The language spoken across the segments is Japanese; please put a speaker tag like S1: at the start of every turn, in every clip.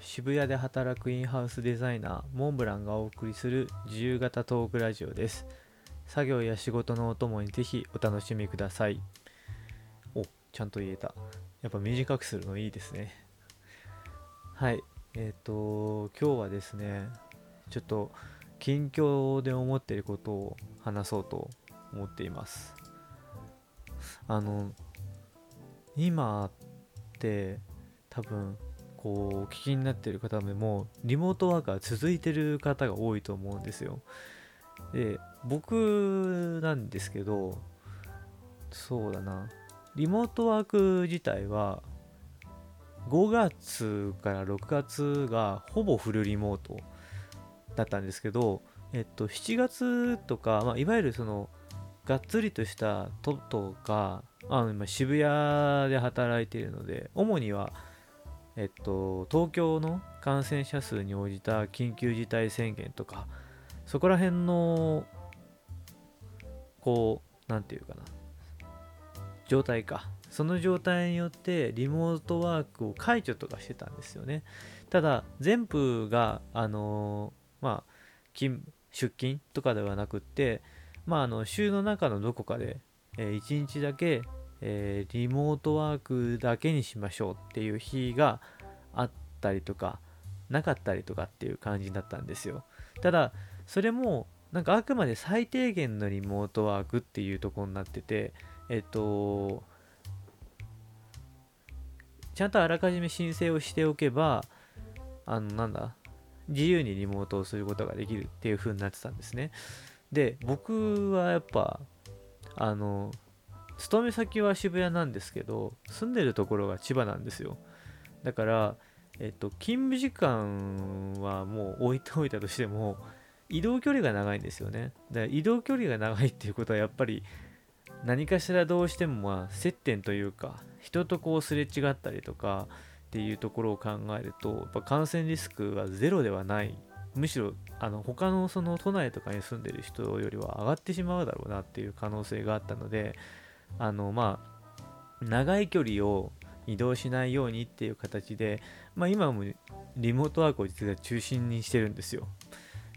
S1: 渋谷で働くインハウスデザイナーモンブランがお送りする自由形トークラジオです。作業や仕事のお供にぜひお楽しみください。おちゃんと言えた。やっぱ短くするのいいですね。はい。えっ、と今日はですねちょっと近況で思っていることを話そうと思っています。あの今って多分こうお聞きになってる方でもリモートワークが続いてる方が多いと思うんですよ。で僕なんですけどそうだな。リモートワーク自体は5月から6月がほぼフルリモートだったんですけど、えっと、7月とか、まあ、いわゆるそのがっつりとしたトとかあの今渋谷で働いているので主には、えっと、東京の感染者数に応じた緊急事態宣言とかそこら辺のこう何て言うかな状態か。その状態によってリモートワークを解除とかしてたんですよね。ただ全部があのまあ勤出勤とかではなくってまああの週の中のどこかで、えー、1日だけ、えー、リモートワークだけにしましょうっていう日があったりとかなかったりとかっていう感じだったんですよ。ただそれもなんかあくまで最低限のリモートワークっていうとこになっててえっとちゃんとあらかじめ申請をしておけばあのなんだ自由にリモートをすることができるっていう風になってたんですね。で僕はやっぱあの勤め先は渋谷なんですけど住んでるところが千葉なんですよ。だからえっと勤務時間はもう置いておいたとしても移動距離が長いんですよね。だから移動距離が長いっていうことはやっぱり何かしらどうしてもまあ接点というか人とこうすれ違ったりとかっていうところを考えるとやっぱ感染リスクはゼロではない。むしろあの他のその都内とかに住んでる人よりは上がってしまうだろうなっていう可能性があったのであのまあ長い距離を移動しないようにっていう形で、まあ、今もリモートワークを実は中心にしてるんですよ。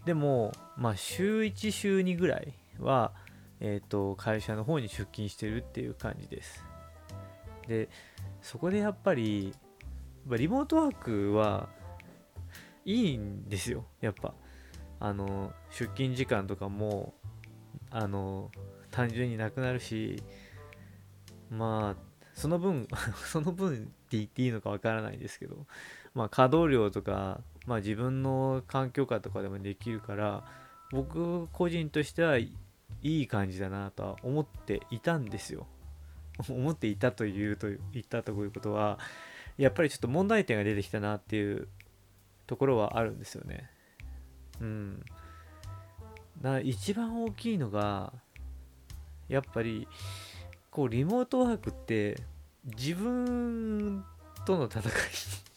S1: でも、まあ、週1週2ぐらいは、えーと、会社の方に出勤してるっていう感じです。でそこでやっぱりリモートワークはいいんですよ。やっぱ。あの出勤時間とかもあの単純になくなるしまあその分 その分って言っていいのかわからないですけどまあ稼働量とかまあ自分の環境下とかでもできるから僕個人としてはいい感じだなとは思っていたんですよ 思っていたというと言ったということはやっぱりちょっと問題点が出てきたなっていうところはあるんですよね。うん。だ一番大きいのがやっぱりこうリモートワークって自分との戦い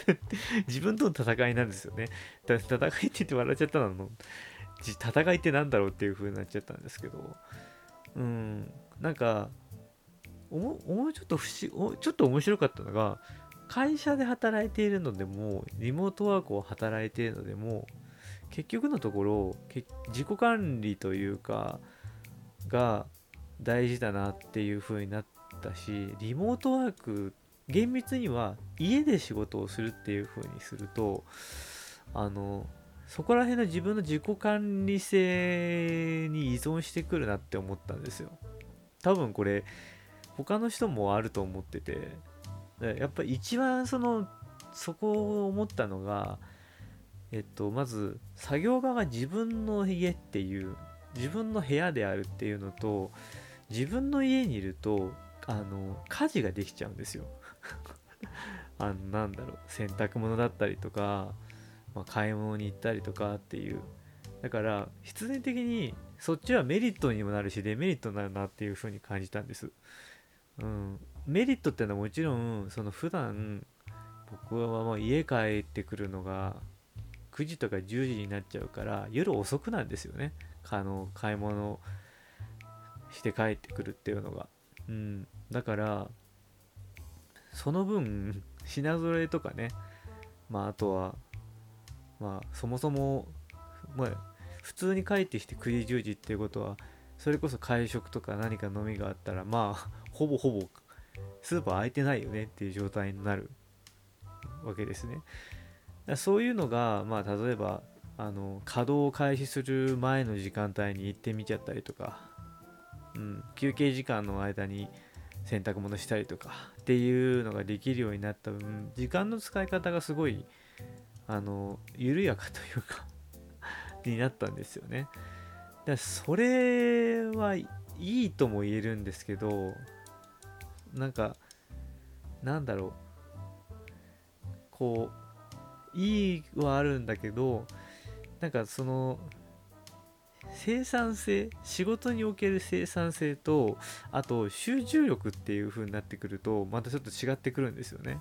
S1: 自分との戦いなんですよね。戦いって言って笑っちゃったの？戦いって何だろうっていう風になっちゃったんですけど。うん。なんかおもちょっと不思ちょっと面白かったのが会社で働いているのでもリモートワークを働いているのでも結局のところ自己管理というかが大事だなっていう風になったしリモートワーク厳密には家で仕事をするっていう風にするとあのそこら辺の自分の自己管理性に依存してくるなって思ったんですよ。多分これ他の人もあると思っててやっぱり一番そのそこを思ったのがえっとまず作業場が自分の家っていう自分の部屋であるっていうのと自分の家にいるとあの家事ができちゃうんですよ。あのなんだろう洗濯物だったりとか、まあ、買い物に行ったりとかっていう。だから必然的にそっちはメリットにもなるしデメリットになるなっていう風に感じたんです。うん。メリットっていうのはもちろんその普段僕はもう家帰ってくるのが9時とか10時になっちゃうから夜遅くなんですよね。あの買い物して帰ってくるっていうのが。うん。だからその分 品揃えとかね。まああとはまあそもそもまあ普通に帰ってきて9時10時っていうことはそれこそ会食とか何か飲みがあったらまあ ほぼほぼスーパー空いてないよねっていう状態になる。わけですね。そういうのが、まあ、例えばあの稼働を開始する前の時間帯に行ってみちゃったりとか、うん、休憩時間の間に洗濯物したりとかっていうのができるようになった分時間の使い方がすごいあの緩やかというか になったんですよね。だそれはいいとも言えるんですけどなんかなんだろうこういいはあるんだけどなんかその生産性仕事における生産性とあと集中力っていう風になってくるとまたちょっと違ってくるんですよね。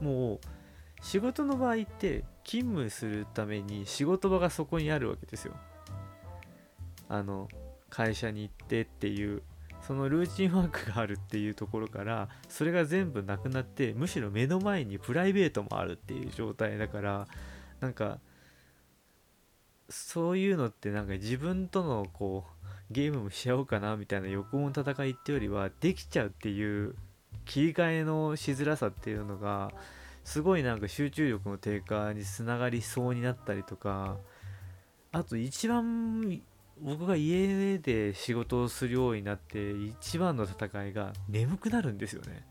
S1: もう仕事の場合って勤務するために仕事場がそこにあるわけですよ。あの会社に行ってっていうそのルーチンワークがあるっていうところからそれが全部なくなってむしろ目の前にプライベートもあるっていう状態だからなんかそういうのってなんか自分とのこうゲームもしちゃおうかなみたいな欲望の戦いってよりはできちゃうっていう切り替えのしづらさっていうのがすごいなんか集中力の低下につながりそうになったりとかあと一番僕が家で仕事をするようになって一番の戦いが眠くなるんですよね。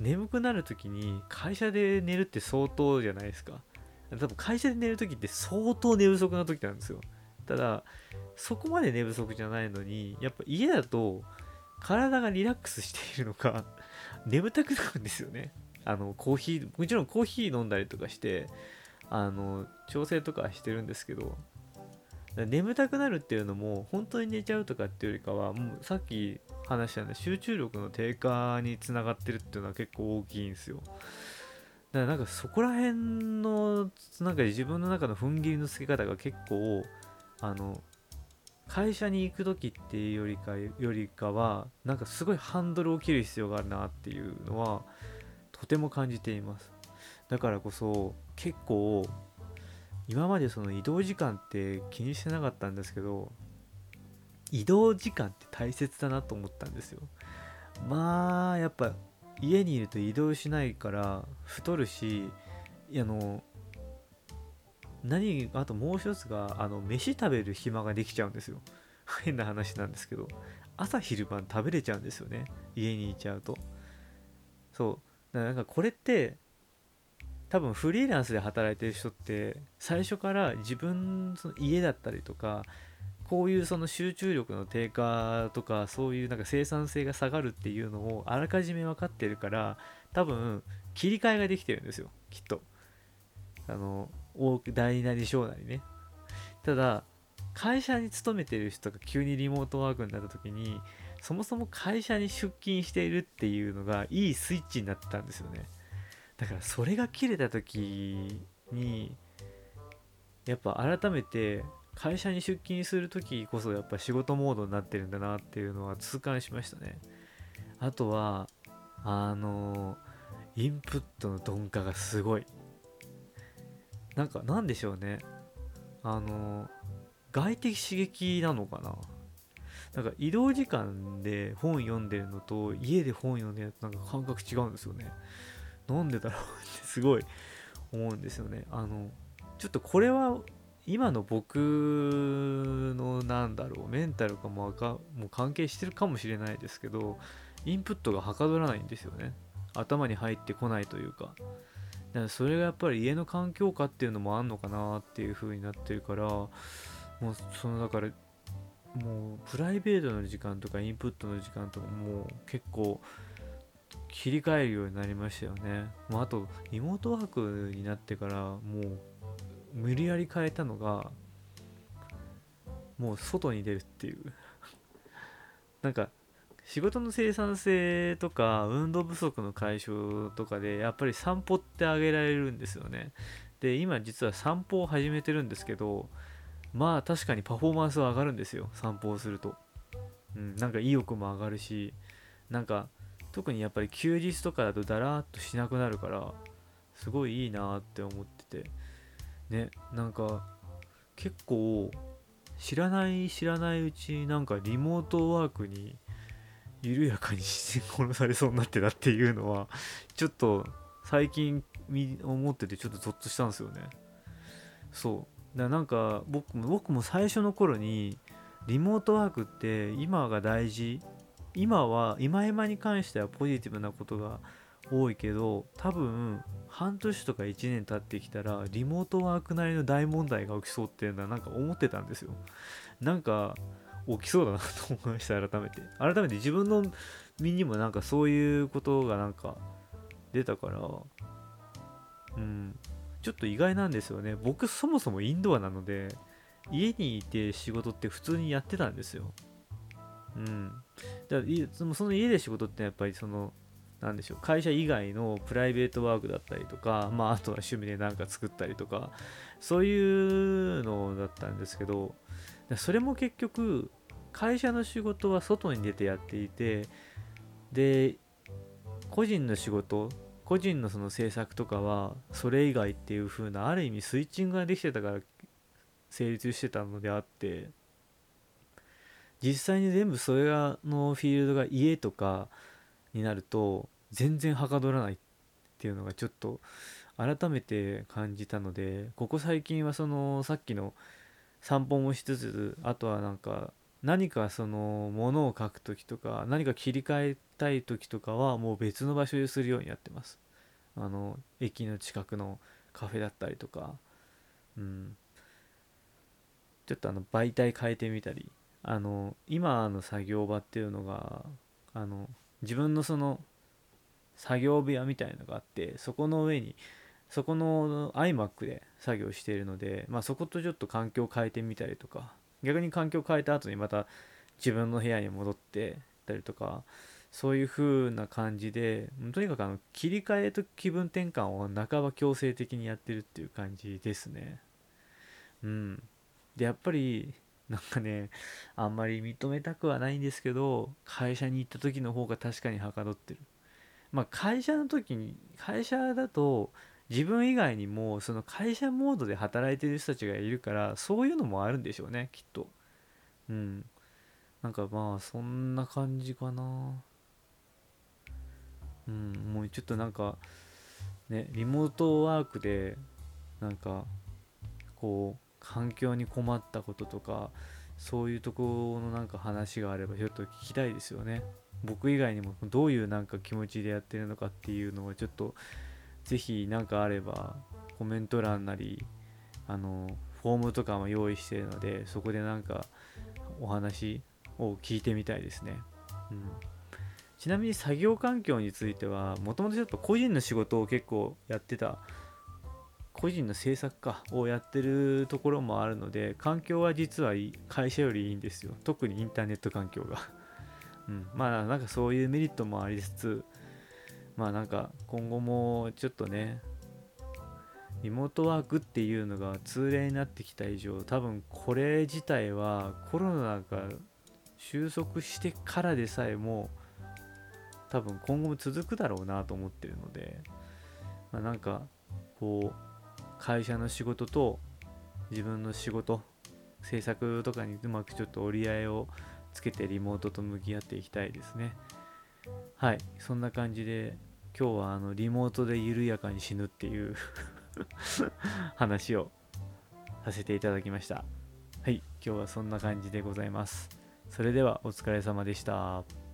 S1: 眠くなる時に会社で寝るって相当じゃないですか。多分会社で寝る時って相当寝不足な時なんですよ。ただそこまで寝不足じゃないのにやっぱ家だと体がリラックスしているのか 眠たくなるんですよね。あのコーヒーもちろんコーヒー飲んだりとかしてあの調整とかしてるんですけど眠たくなるっていうのも本当に寝ちゃうとかっていうよりかはもうさっき話したような集中力の低下につながってるっていうのは結構大きいんですよ。だからなんかそこら辺のなんか自分の中の踏ん切りのつけ方が結構あの会社に行く時っていうよりかよりかはなんかすごいハンドルを切る必要があるなっていうのはとても感じています。だからこそ結構今までその移動時間って気にしてなかったんですけど移動時間って大切だなと思ったんですよ。まあやっぱ家にいると移動しないから太るしあの何あともう一つがあの飯食べる暇ができちゃうんですよ。変な話なんですけど。朝昼晩食べれちゃうんですよね。家にいちゃうと。そう。だからなんかこれって多分フリーランスで働いてる人って最初から自分の家だったりとかこういうその集中力の低下とかそういうなんか生産性が下がるっていうのをあらかじめ分かってるから多分切り替えができてるんですよきっと。あの大なり小なりね。ただ会社に勤めてる人が急にリモートワークになった時にそもそも会社に出勤しているっていうのがいいスイッチになってたんですよね。だからそれが切れた時にやっぱ改めて会社に出勤する時こそやっぱ仕事モードになってるんだなっていうのは痛感しましたね。あとはあのインプットの鈍化がすごい。なんかなんでしょうね。あの外的刺激なのかな。なんか移動時間で本読んでるのと家で本読んでるのとなんか感覚違うんですよね。なんでだろうってすごい思うんですよね。あのちょっとこれは今の僕のなんだろうメンタルかもかもう関係してるかもしれないですけどインプットがはかどらないんですよね頭に入ってこないというかだからそれがやっぱり家の環境下っていうのもあんのかなっていう風になってるからもうそのだからもうプライベートの時間とかインプットの時間とかもう結構切り替えるようになりましたよね。もうあと、リモートワークになってから、もう、無理やり変えたのが、もう外に出るっていうなんか、仕事の生産性とか、運動不足の解消とかで、やっぱり散歩ってあげられるんですよね。で、今実は散歩を始めてるんですけど、まあ確かにパフォーマンスは上がるんですよ、散歩をすると。うん、なんか意欲も上がるし、なんか特にやっぱり休日とかだとだらーっとしなくなるからすごいいいなって思っててねなんか結構知らない知らないうちなんかリモートワークに緩やかに自然殺されそうになってたっていうのはちょっと最近思っててちょっとゾッとしたんですよね。そう。だなんか僕も僕も最初の頃にリモートワークって今が大事。今は今今に関してはポジティブなことが多いけど多分半年とか1年経ってきたらリモートワークなりの大問題が起きそうっていうのはなんか思ってたんですよ。なんか起きそうだなと思いました改めて。改めて自分の身にもなんかそういうことがなんか出たからうん。ちょっと意外なんですよね。僕そもそもインドアなので家にいて仕事って普通にやってたんですよ。うん。だからその家で仕事ってやっぱりそのなんでしょう会社以外のプライベートワークだったりとか、まあ、あとは趣味で何か作ったりとかそういうのだったんですけどそれも結局会社の仕事は外に出てやっていてで個人の仕事個人のその制作とかはそれ以外っていう風なある意味スイッチングができてたから成立してたのであって実際に全部それがのフィールドが家とかになると全然はかどらないっていうのがちょっと改めて感じたのでここ最近はそのさっきの散歩もしつつあとはなんか何かそのものを書く時とか何か切り替えたい時とかはもう別の場所でするようにやってます。あの駅の近くのカフェだったりとかうん。ちょっとあの媒体変えてみたりあの今の作業場っていうのがあの自分のその作業部屋みたいのがあってそこの上にそこの iMac で作業しているので、まあ、そことちょっと環境を変えてみたりとか逆に環境を変えた後にまた自分の部屋に戻ってたりとかそういう風な感じでとにかくあの切り替えと気分転換を半ば強制的にやってるっていう感じですね。うん。でやっぱりなんかねあんまり認めたくはないんですけど会社に行った時の方が確かにはかどってる。まあ会社の時に会社だと自分以外にもその会社モードで働いてる人たちがいるからそういうのもあるんでしょうねきっと。うん。なんかまあそんな感じかな。うんもうちょっとなんかねリモートワークでなんかこう環境に困ったこととかそういうところのなんか話があればちょっと聞きたいですよね。僕以外にもどういうなんか気持ちでやってるのかっていうのをちょっと是非何かあればコメント欄なりあのフォームとかも用意してるのでそこでなんかお話を聞いてみたいですね、うん、ちなみに作業環境についてはもともとちょっと個人の仕事を結構やってた個人の制作家をやってるところもあるので環境は実は会社よりいいんですよ。特にインターネット環境が。うん。まあなんかそういうメリットもありつつまあなんか今後もちょっとねリモートワークっていうのが通例になってきた以上多分これ自体はコロナが収束してからでさえも多分今後も続くだろうなと思ってるので、まあ、なんかこう会社の仕事と自分の仕事制作とかにうまくちょっと折り合いをつけてリモートと向き合っていきたいですね。はい。そんな感じで今日はあのリモートで緩やかに死ぬっていう 話をさせていただきました。はい。今日はそんな感じでございます。それではお疲れ様でした。